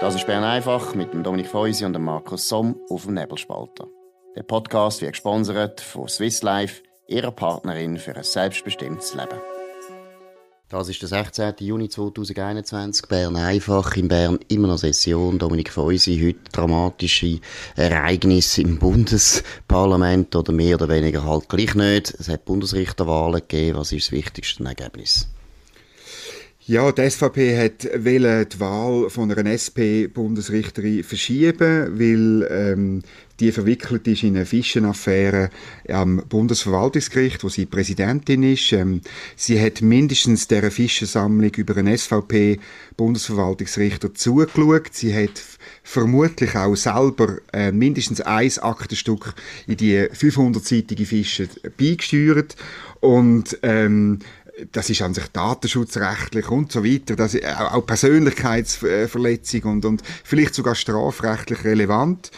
Das ist Bern einfach mit dem Dominik Feusi und dem Markus Somm auf dem Nebelspalter. Der Podcast wird gesponsert von Swiss Life, ihrer Partnerin für ein selbstbestimmtes Leben. Das ist der 16. Juni 2021. Bern einfach. In Bern immer noch Session. Dominik Feusi. Heute dramatische Ereignisse im Bundesparlament oder mehr oder weniger halt gleich nicht. Es hat Bundesrichterwahlen gegeben. Was ist das wichtigste Ergebnis? Ja, die SVP hat die Wahl von einer SP-Bundesrichterin verschieben, weil ähm, die verwickelt ist in eine Fischenaffäre am Bundesverwaltungsgericht, wo sie Präsidentin ist. Ähm, sie hat mindestens der Fischensammlung über einen SVP-Bundesverwaltungsrichter zugeschaut. Sie hat vermutlich auch selber äh, mindestens ein Aktenstück in die 500-seitige Fische beigesteuert. Und ähm, das ist an sich datenschutzrechtlich und so weiter, das ist auch Persönlichkeitsverletzung und, und vielleicht sogar strafrechtlich relevant.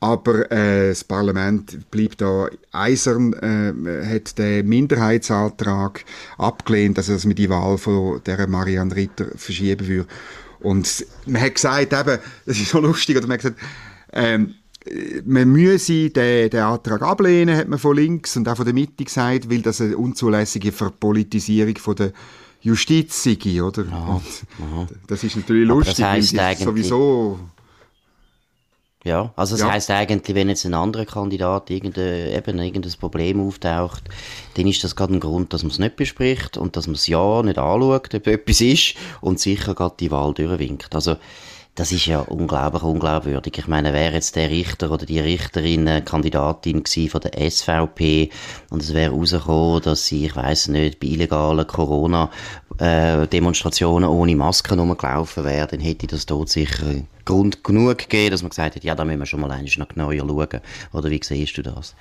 Aber äh, das Parlament bleibt da eisern, äh, hat den Minderheitsantrag abgelehnt, also dass man die Wahl von der Marianne Ritter verschieben würde. Und man hat gesagt, eben, das ist so lustig, oder man hat gesagt, ähm, man müsse den, den Antrag ablehnen, hat man von links und auch von der Mitte gesagt, weil das eine unzulässige Verpolitisierung von der Justiz sei, oder? Aha, aha. Das ist natürlich lustig, das heisst sowieso ja, also das ja. heißt eigentlich, wenn jetzt ein anderer Kandidat irgendein, eben irgendein Problem auftaucht, dann ist das gerade ein Grund, dass man es nicht bespricht und dass man es ja nicht anschaut, ob etwas ist und sicher gerade die Wahl durchwinkt. Also das ist ja unglaublich unglaubwürdig. Ich meine, wäre jetzt der Richter oder die Richterin eine Kandidatin von der SVP und es wäre rausgekommen, dass sie, ich weiß nicht, bei illegalen Corona-Demonstrationen ohne Masken rumgelaufen wäre, dann hätte das dort sicher Grund genug gegeben, dass man gesagt hat, ja, da müssen wir schon mal noch genauer schauen. Oder wie siehst du das?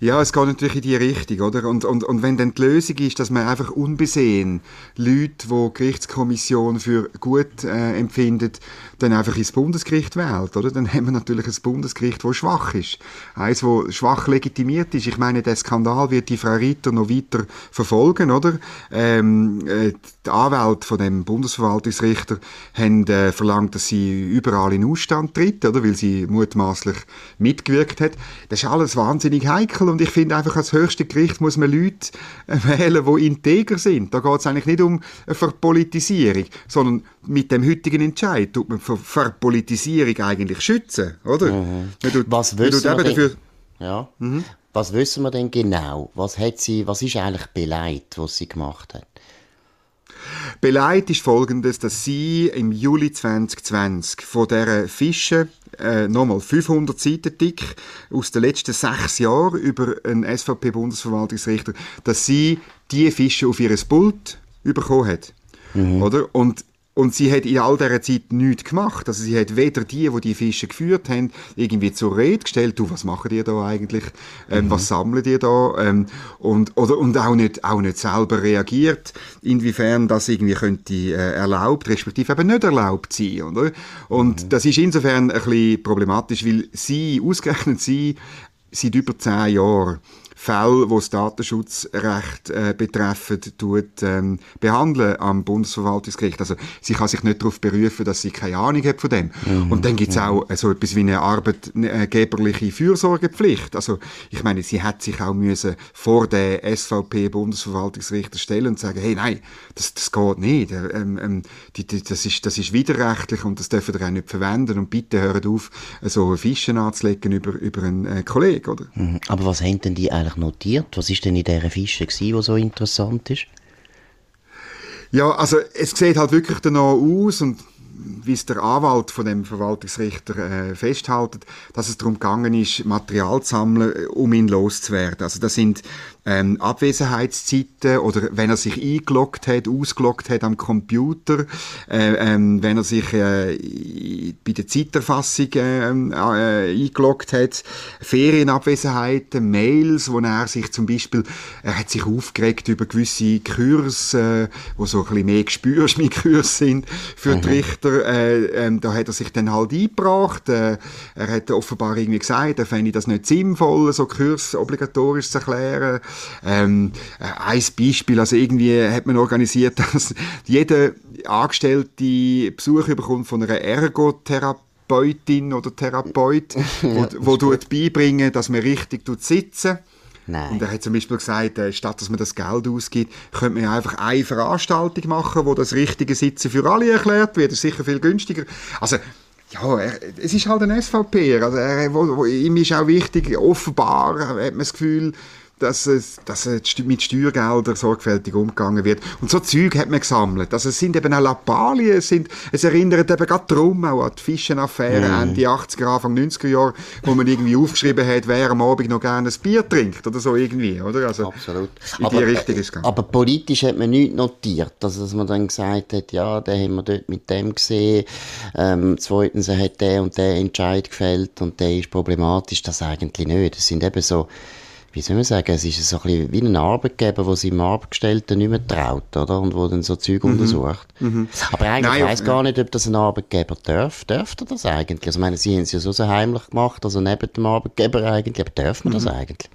Ja, es geht natürlich in die Richtung, oder? Und, und, und wenn dann die Lösung ist, dass man einfach unbesehen Leute, die die Gerichtskommission für gut äh, empfindet, dann einfach ins Bundesgericht wählt, oder? Dann haben wir natürlich ein Bundesgericht, das schwach ist. Eins, das schwach legitimiert ist. Ich meine, der Skandal wird die Frau Ritter noch weiter verfolgen, oder? Ähm, äh, die Anwälte von dem Bundesverwaltungsrichter haben äh, verlangt, dass sie überall in Ausstand tritt, oder? Weil sie mutmaßlich mitgewirkt hat. Das ist alles wahnsinnig heikel und ich finde einfach, als höchste Gericht muss man Leute äh, wählen, die integer sind. Da geht es eigentlich nicht um eine Verpolitisierung, sondern mit dem heutigen Entscheid tut man vor Verpolitisierung eigentlich schützen, oder? Mhm. Tut, was wissen wir dafür... Ja. Mhm. Was wissen wir denn genau? Was hat sie, was ist eigentlich beleidigt, was sie gemacht hat? Beleidigt ist folgendes, dass sie im Juli 2020 von dieser Fische äh, nochmal 500 Seiten dick aus den letzten sechs Jahren über einen SVP-Bundesverwaltungsrichter, dass sie die Fische auf ihr Pult bekommen hat. Mhm. Oder? Und und sie hat in all dieser Zeit nichts gemacht. Also sie hat weder die, die die Fische geführt haben, irgendwie zur Rede gestellt, du, was machen die da eigentlich, ähm, mhm. was sammeln die da, ähm, und, oder, und auch nicht, auch nicht selber reagiert, inwiefern das irgendwie könnte äh, erlaubt, respektive eben nicht erlaubt sein, oder? Und mhm. das ist insofern ein bisschen problematisch, weil sie, ausgerechnet sie, seit über zehn Jahren Fälle, die das Datenschutzrecht äh, betreffen, tut, ähm, behandeln am Bundesverwaltungsgericht. Also sie kann sich nicht darauf berufen, dass sie keine Ahnung hat von dem. Mhm. Und dann gibt es mhm. auch äh, so etwas wie eine arbeitgeberliche Fürsorgepflicht. Also ich meine, sie hat sich auch müssen vor der SVP-Bundesverwaltungsrichter stellen und sagen, hey, nein, das, das geht nicht. Ähm, ähm, die, die, das, ist, das ist widerrechtlich und das dürfen wir auch nicht verwenden und bitte hört auf, so Fischen anzulegen über, über einen äh, Kollegen, oder? Mhm. Aber was haben denn die eigentlich eigentlich notiert? Was ist denn in dieser Fische gewesen, was so interessant ist? Ja, also es sieht halt wirklich danach aus und wie es der Anwalt von dem Verwaltungsrichter äh, festhält, dass es darum gegangen ist, Material zu sammeln, äh, um ihn loszuwerden. Also das sind ähm, Abwesenheitszeiten oder wenn er sich eingeloggt hat, ausgeloggt hat am Computer, äh, ähm, wenn er sich äh, bei der Zeiterfassung ähm, äh, eingeloggt hat, Ferienabwesenheiten, Mails, wo er sich zum Beispiel, er hat sich aufgeregt über gewisse Kurse, äh, wo so ein bisschen mehr Gespürschmied-Kurse sind für mhm. die Richter, äh, ähm, da hat er sich dann halt eingebracht, äh, er hat offenbar irgendwie gesagt, er fände das nicht sinnvoll, so Kurs obligatorisch zu erklären, ähm, äh, ein Beispiel, also irgendwie hat man organisiert, dass jeder, Angestellte Besuch bekommt von einer Ergotherapeutin oder Therapeut, wo, wo dort beibringen, dass man richtig sitzen Nein. Und er hat zum Beispiel gesagt, äh, statt dass man das Geld ausgibt, könnte man einfach eine Veranstaltung machen, wo das richtige Sitzen für alle erklärt wird. Das ist sicher viel günstiger. Also, ja, er, es ist halt ein SVP. Also er, wo, wo, ihm ist auch wichtig, offenbar hat man das Gefühl, dass, es, dass mit Steuergeldern sorgfältig umgegangen wird. Und so Zeug hat man gesammelt. Also es sind eben auch Lappalien, es, sind, es erinnert eben gerade darum auch an die Fischenaffäre mm. Ende 80er, Anfang 90er Jahre, wo man irgendwie aufgeschrieben hat, wer am Abend noch gerne ein Bier trinkt oder so irgendwie, oder? Also Absolut. In aber, die Richtung ist es Aber politisch hat man nichts notiert, also dass man dann gesagt hat, ja, den haben wir dort mit dem gesehen, ähm, zweitens hat der und der Entscheid gefällt und der ist problematisch, das eigentlich nicht. Das sind eben so wie soll man sagen, es ist so ein bisschen wie ein Arbeitgeber, der seinem Arbeitgestellten nicht mehr traut, oder? Und wo dann so Zeug mhm. untersucht. Mhm. Aber eigentlich Nein, weiss gar nicht, ob das ein Arbeitgeber darf. Dürfte das eigentlich? Also, ich meine, sie haben es ja so, so heimlich gemacht, also neben dem Arbeitgeber eigentlich, aber darf man mhm. das eigentlich?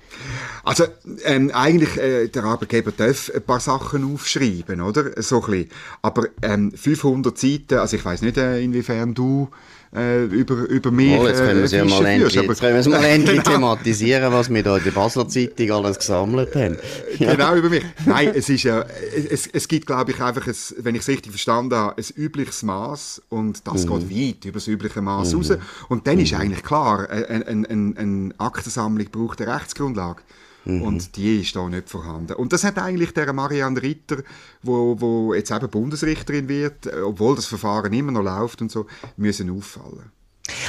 Also, ähm, eigentlich, äh, der Arbeitgeber darf ein paar Sachen aufschreiben, oder? So ein bisschen. Aber ähm, 500 Seiten, also ich weiss nicht, äh, inwiefern du äh, über, über mich oh, jetzt können wir es ja mal endlich, jetzt können wir es mal endlich thematisieren, was wir da in der Basler Zeitung alles gesammelt haben. genau, über mich. Nein, es ist ja, es, es gibt, glaube ich, einfach, ein, wenn ich es richtig verstanden habe, ein übliches Maß und das mhm. geht weit über das übliche Maß mhm. raus. Und dann mhm. ist eigentlich klar, eine ein, ein, ein Aktensammlung braucht eine Rechtsgrundlage. Mhm. Und die ist da nicht vorhanden. Und das hat eigentlich der Marianne Ritter, wo, wo jetzt eben Bundesrichterin wird, obwohl das Verfahren immer noch läuft und so, müssen auffallen.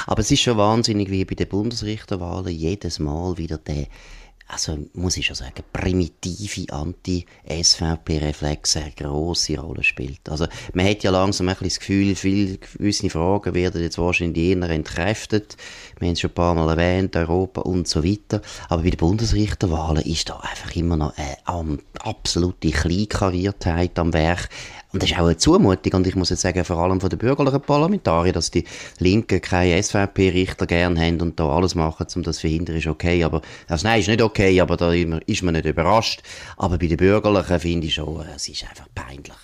Aber es ist schon wahnsinnig, wie bei den Bundesrichterwahlen jedes Mal wieder der also muss ich schon sagen, primitive Anti-SVP-Reflexe eine grosse Rolle spielt. Also man hat ja langsam ein bisschen das Gefühl, viele gewisse Fragen werden jetzt wahrscheinlich eher entkräftet. Wir haben es schon ein paar Mal erwähnt, Europa und so weiter. Aber bei den Bundesrichterwahlen ist da einfach immer noch eine absolute Kleinkariertheit am Werk. Und das ist auch eine Zumutung. Und ich muss jetzt sagen, vor allem von den bürgerlichen Parlamentariern, dass die Linken keine SVP-Richter gerne haben und da alles machen, um das zu verhindern, ist okay. Aber, also nein, ist nicht okay, aber da ist man nicht überrascht. Aber bei den Bürgerlichen finde ich schon, es ist einfach peinlich.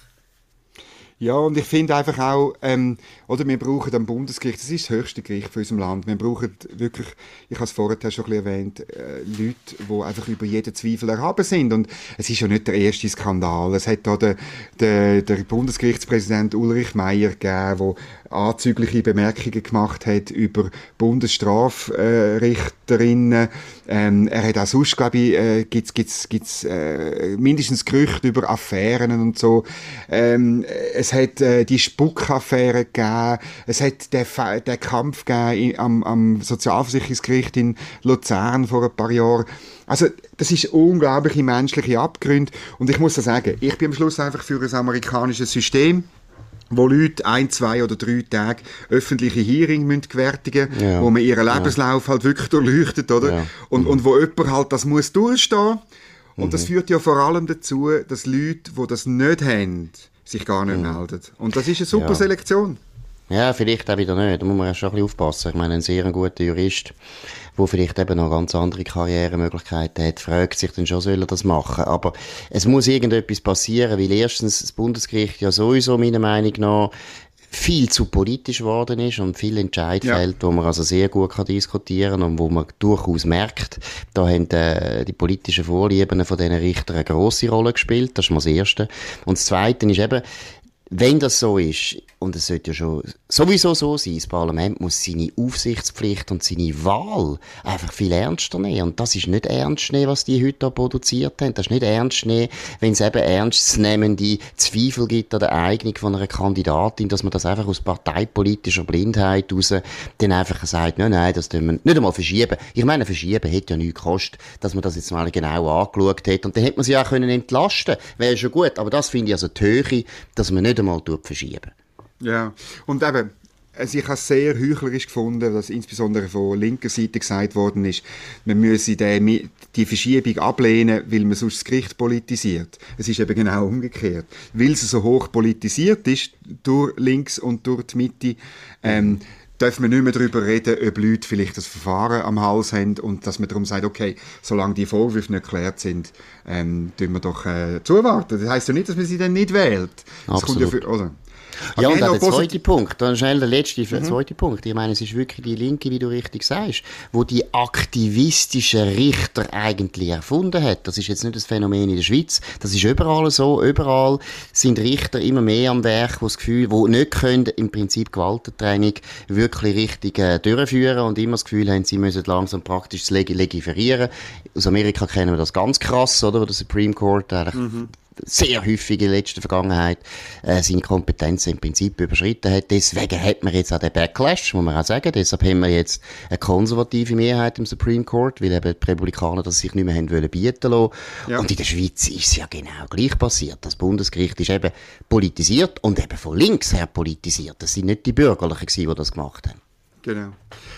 Ja, und ich finde einfach auch, ähm, oder wir brauchen am Bundesgericht, das ist das höchste Gericht für unserem Land, wir brauchen wirklich, ich habe es vorher schon ein bisschen erwähnt, äh, Leute, die einfach über jeden Zweifel erhaben sind. Und es ist ja nicht der erste Skandal. Es hat da der, der, der Bundesgerichtspräsident Ulrich Meyer gegeben, der anzügliche Bemerkungen gemacht hat über Bundesstrafrichterinnen. Ähm, er hat auch sonst, glaube ich, äh, gibt's, gibt's, gibt's, äh, mindestens Gerüchte über Affären und so. Ähm, es hat äh, die Spuckaffäre gegeben. Es hat den, den Kampf gegeben am, am Sozialversicherungsgericht in Luzern vor ein paar Jahren. Also, das ist unglaubliche menschliche Abgründe. Und ich muss sagen, ich bin am Schluss einfach für ein amerikanisches System wo Leute ein, zwei oder drei Tage öffentliche Hearing müssen gewärtigen ja. wo man ihren Lebenslauf ja. halt wirklich durchleuchtet, oder? Ja. Und, mhm. und wo jemand halt das muss durchstehen. Und mhm. das führt ja vor allem dazu, dass Leute, die das nicht haben, sich gar nicht mhm. melden. Und das ist eine super Selektion. Ja, vielleicht auch wieder nicht. Da muss man ja schon ein bisschen aufpassen. Ich meine, ein sehr guter Jurist, der vielleicht eben noch ganz andere Karrieremöglichkeiten hat, fragt sich dann schon, soll er das machen. Aber es muss irgendetwas passieren, weil erstens das Bundesgericht ja sowieso meiner Meinung nach viel zu politisch geworden ist und viel Entscheid ja. fällt, wo man also sehr gut kann diskutieren und wo man durchaus merkt, da haben äh, die politischen Vorlieben von diesen Richtern eine grosse Rolle gespielt. Das ist mal das Erste. Und das Zweite ist eben, wenn das so ist, und es sollte ja schon sowieso so sein, das Parlament muss seine Aufsichtspflicht und seine Wahl einfach viel ernster nehmen. Und das ist nicht ernst nehmen, was die heute da produziert haben. Das ist nicht ernst nehmen, wenn es eben ernstzunehmende Zweifel gibt an der Eignung von einer Kandidatin, dass man das einfach aus parteipolitischer Blindheit raus dann einfach sagt, nein, nein, das tun wir nicht einmal verschieben. Ich meine, verschieben hätte ja nichts gekostet, dass man das jetzt mal genau angeschaut hat. Und dann hätte man sie auch können entlasten. Wäre schon gut. Aber das finde ich also die Höhe, dass man nicht einmal verschieben ja, und eben, also ich habe es sehr heuchlerisch gefunden, dass insbesondere von linker Seite gesagt worden ist, man müsse die, die Verschiebung ablehnen, weil man sonst das Gericht politisiert. Es ist eben genau umgekehrt. Weil es so hoch politisiert ist, durch links und durch die Mitte, ähm, dürfen wir nicht mehr darüber reden, ob Leute vielleicht das Verfahren am Hals haben und dass man darum sagt, okay, solange die Vorwürfe nicht geklärt sind, ähm, tun wir doch äh, zuwarten. Das heißt ja nicht, dass man sie dann nicht wählt. Absolut. Ja für, oder? Ja, und auch der zweite Punkt, dann schnell der letzte, mhm. zweite Punkt. Ich meine, es ist wirklich die Linke, wie du richtig sagst, wo die aktivistischen Richter eigentlich erfunden hat. Das ist jetzt nicht das Phänomen in der Schweiz, das ist überall so. Überall sind Richter immer mehr am Werk, wo das Gefühl, wo nicht können, im Prinzip Gewaltentraining wirklich richtig äh, durchführen und immer das Gefühl haben, sie müssen langsam praktisch Leg legiferieren. Aus Amerika kennen wir das ganz krass, oder? Wo der Supreme Court eigentlich mhm sehr häufig in der letzten Vergangenheit äh, seine Kompetenzen im Prinzip überschritten hat. Deswegen hat man jetzt auch den Backlash, muss man auch sagen. Deshalb haben wir jetzt eine konservative Mehrheit im Supreme Court, weil eben die Republikaner das sich nicht mehr haben wollen bieten lassen. Ja. Und in der Schweiz ist es ja genau gleich passiert. Das Bundesgericht ist eben politisiert und eben von links her politisiert. Das sind nicht die Bürgerlichen die das gemacht haben. Genau.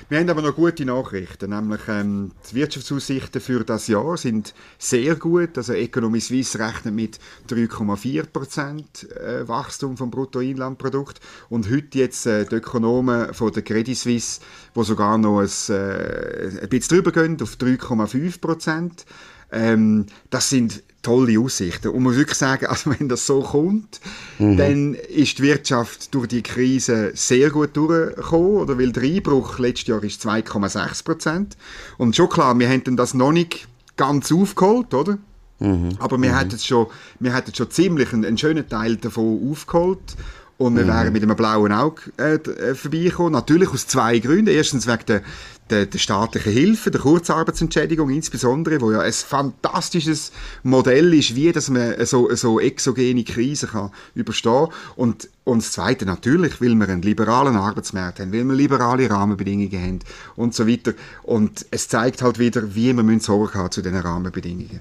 Wir haben aber noch gute Nachrichten, nämlich ähm, die Wirtschaftsaussichten für das Jahr sind sehr gut. Also Economy Suisse rechnet mit 3,4 Prozent äh, Wachstum vom Bruttoinlandprodukt und heute jetzt äh, die Ökonomen von der Credit Suisse, wo sogar noch ein, äh, ein bisschen drüber gehen auf 3,5 Prozent. Ähm, das sind tolle Aussichten. Und man muss wirklich sagen, also wenn das so kommt, mhm. dann ist die Wirtschaft durch die Krise sehr gut durchgekommen, oder? Weil der Einbruch letztes Jahr ist 2,6 Prozent. Und schon klar, wir haben das noch nicht ganz aufgeholt, oder? Mhm. Aber wir, mhm. Hatten schon, wir hatten schon ziemlich einen, einen schönen Teil davon aufgeholt. Und wir mhm. wären mit einem blauen Auge äh, äh, vorbeigekommen. Natürlich aus zwei Gründen. Erstens wegen der, der, der staatlichen Hilfe, der Kurzarbeitsentschädigung insbesondere, wo ja ein fantastisches Modell ist, wie dass man so, so exogene Krisen kann überstehen und und das Zweite natürlich, weil wir einen liberalen Arbeitsmarkt haben, weil wir liberale Rahmenbedingungen haben und so weiter. Und es zeigt halt wieder, wie wir Sorge haben zu diesen Rahmenbedingungen.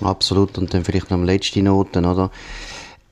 Absolut. Und dann vielleicht noch eine letzte Note, oder?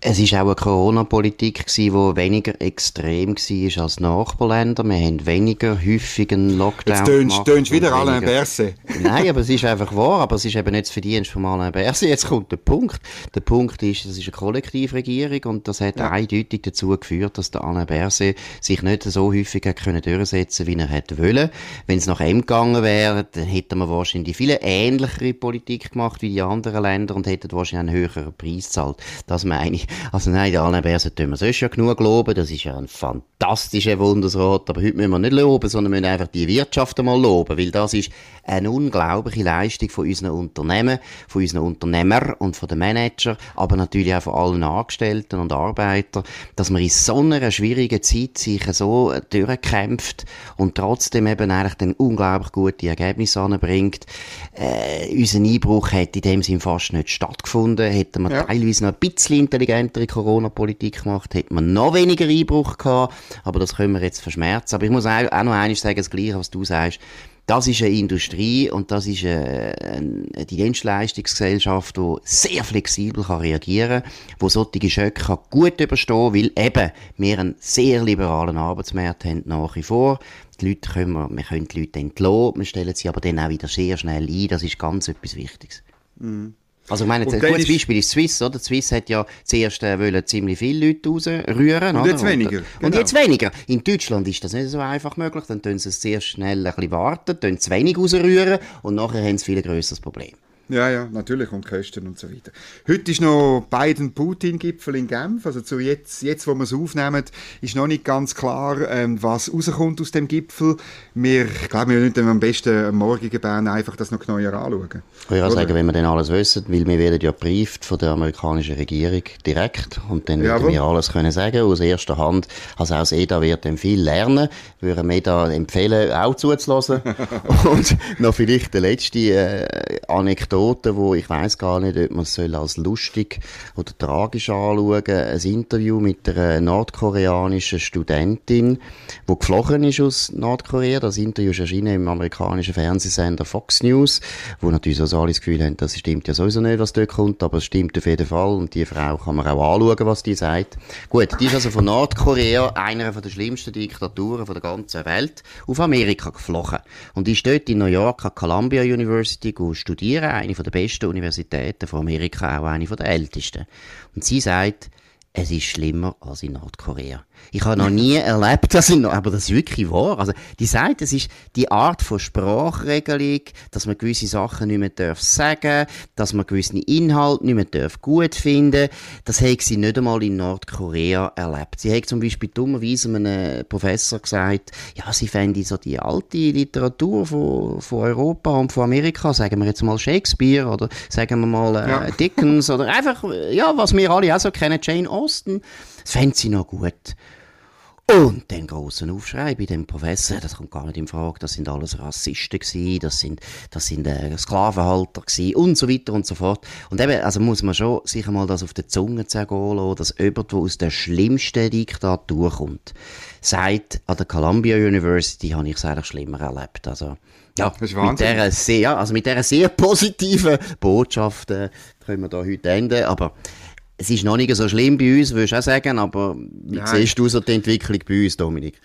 Es war auch eine Corona-Politik die weniger extrem war als Nachbarländer. Wir haben weniger häufigen Lockdown Jetzt tönst du wieder Alain Berset. Nein, aber es ist einfach wahr. Aber es ist eben nicht das Verdienst von Alain Berset. Jetzt kommt der Punkt. Der Punkt ist, es ist eine Kollektivregierung und das hat ja. eindeutig dazu geführt, dass der Alain Berset sich nicht so häufig hat können durchsetzen wie er hätte wollen. Wenn es nach ihm gegangen wäre, dann hätten wir wahrscheinlich viele ähnlichere Politik gemacht wie die anderen Länder und hätten wahrscheinlich einen höheren Preis gezahlt. Das meine ich. Also nein, der Alain Berset tun wir sonst ja genug loben. Das ist ja ein fantastischer Wundersrat. Aber heute müssen wir nicht loben, sondern müssen einfach die Wirtschaft einmal loben. Weil das ist eine unglaubliche Leistung von unseren Unternehmen, von unseren Unternehmern und von den Manager, aber natürlich auch von allen Angestellten und Arbeitern, dass man in so einer schwierigen Zeit sich so durchkämpft und trotzdem eben eigentlich dann unglaublich gute Ergebnisse anbringt. Äh, unser Einbruch hat in dem Sinn fast nicht stattgefunden. Hätten wir ja. teilweise noch ein bisschen intelligentere Corona-Politik gemacht, hätten wir noch weniger Einbruch gehabt, aber das können wir jetzt verschmerzen. Aber ich muss auch, noch eines sagen, das Gleiche, was du sagst. Das ist eine Industrie und das ist eine, eine Dienstleistungsgesellschaft, die sehr flexibel reagieren kann, die solche Schöcke gut überstehen kann, weil eben wir einen sehr liberalen Arbeitsmarkt haben nach wie vor. Die Leute können wir, wir können die Leute entlassen, wir stellen sie aber dann auch wieder sehr schnell ein. Das ist ganz etwas Wichtiges. Mhm. Also ich meine, ein gutes Beispiel ist Swiss, oder? Swiss hat ja zuerst äh, wollen ziemlich viele Leute rausrühren. Und oder? jetzt weniger. Und, genau. und jetzt weniger. In Deutschland ist das nicht so einfach möglich. Dann tun sie es sehr schnell ein bisschen warten, tun zu wenig rausrühren und nachher haben sie viel grösseres Problem. Ja, ja, natürlich und Kosten und so weiter. Heute ist noch Biden-Putin-Gipfel in Genf. Also zu jetzt, jetzt, wo wir es aufnehmen, ist noch nicht ganz klar, ähm, was rauskommt aus dem Gipfel. Wir, ich glaube, wir müssen am besten am morgigen Bern einfach das noch genauer anschauen. Ich würde sagen, wenn wir dann alles wissen, weil wir werden ja gebrieft von der amerikanischen Regierung direkt und dann würden wir alles können sagen aus erster Hand. Also aus EDA wird dann viel lernen, würden wir da empfehlen, auch zuzulassen. und noch vielleicht die letzte äh, Anekdote Anekdote, wo ich weiß gar nicht, ob man es als lustig oder tragisch anschauen soll. Ein Interview mit einer nordkoreanischen Studentin, die geflogen ist aus Nordkorea. Das Interview ist erschienen im amerikanischen Fernsehsender Fox News, wo natürlich so alle das Gefühl haben, das stimmt ja sowieso nicht, was dort kommt, aber es stimmt auf jeden Fall und die Frau kann man auch anschauen, was die sagt. Gut, die ist also von Nordkorea, einer der schlimmsten Diktaturen der ganzen Welt, auf Amerika geflogen. Und die ist dort in New York an Columbia University studieren, eine der besten Universitäten von Amerika, auch eine der ältesten. Und sie sagt, es ist schlimmer als in Nordkorea. Ich habe noch nie erlebt, dass in, aber das ist wirklich wahr. Also, die sagt, es ist die Art von Sprachregelung, dass man gewisse Sachen nicht mehr darf sagen, dass man gewisse Inhalte nicht mehr darf gut finden. Das hat sie nicht einmal in Nordkorea erlebt. Sie hat zum Beispiel dummerweise einem Professor gesagt, ja, sie fände so die alte Literatur von, von Europa und von Amerika, sagen wir jetzt mal Shakespeare oder sagen wir mal äh, ja. Dickens oder einfach, ja, was wir alle auch so kennen, Jane Austen, das fände sie noch gut. Und den großen Aufschrei bei dem Professor, das kommt gar nicht in Frage, das sind alles Rassisten gewesen, das sind, das sind äh, Sklavenhalter gewesen und so weiter und so fort. Und eben, also muss man schon sich einmal das auf der Zunge zergehen lassen, dass jemand, der aus der schlimmsten Diktatur kommt, sagt, an der Columbia University habe ich es eigentlich schlimmer erlebt. Also, ja, mit dieser sehr, also mit dieser sehr positiven Botschaft äh, können wir da heute enden, aber es ist noch nicht so schlimm bei uns, würde ich auch sagen, aber wie Nein. siehst du so die Entwicklung bei uns, Dominik?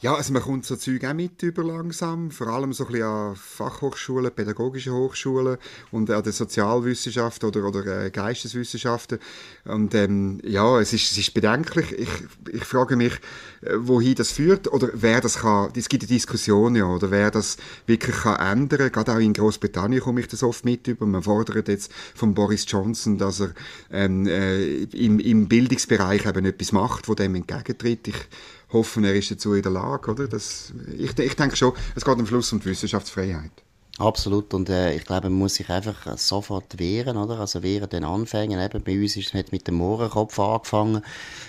Ja, also man kommt so Zeug auch mit über langsam, vor allem so ein bisschen an Fachhochschulen, pädagogische Hochschulen und an den Sozialwissenschaften oder, oder äh, Geisteswissenschaften. Und ähm, ja, es ist, es ist bedenklich. Ich, ich frage mich, äh, wohin das führt oder wer das kann. Es gibt eine Diskussion ja, oder wer das wirklich kann ändern. Gerade auch in Großbritannien komme ich das oft mit über. Man fordert jetzt von Boris Johnson, dass er ähm, äh, im, im Bildungsbereich eben etwas macht, wo dem entgegentritt. Ich hoffen, er ist dazu in der Lage. Oder? Das, ich, ich denke schon, es geht am Schluss um die Wissenschaftsfreiheit. Absolut und äh, ich glaube, man muss sich einfach sofort wehren, oder? Also wehren den Anfängen. Eben bei uns ist es mit dem Mohrenkopf angefangen.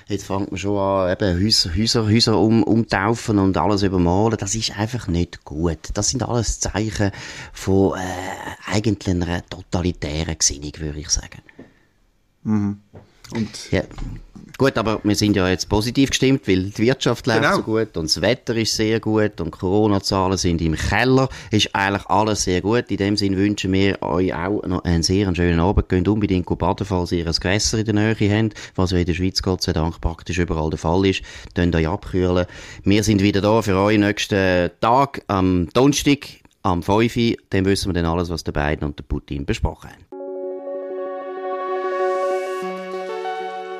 Jetzt fängt man schon an, eben Häuser, Häuser, Häuser um, umtaufen und alles übermalen. Das ist einfach nicht gut. Das sind alles Zeichen von äh, eigentlich einer totalitären Gesinnung, würde ich sagen. Mhm. Und ja. Gut, aber wir sind ja jetzt positiv gestimmt, weil die Wirtschaft läuft genau. so gut und das Wetter ist sehr gut und Corona-Zahlen sind im Keller. Ist eigentlich alles sehr gut. In dem Sinne wünschen wir euch auch noch einen sehr schönen Abend. Geht unbedingt baden, falls ihr ein Gewässer in der Nähe habt, was in der Schweiz Gott sei Dank praktisch überall der Fall ist. Könnt euch abkühlen. Wir sind wieder da für euch nächsten Tag am Donnerstag am 5. Dann wissen wir dann alles, was der Biden und der Putin besprochen haben.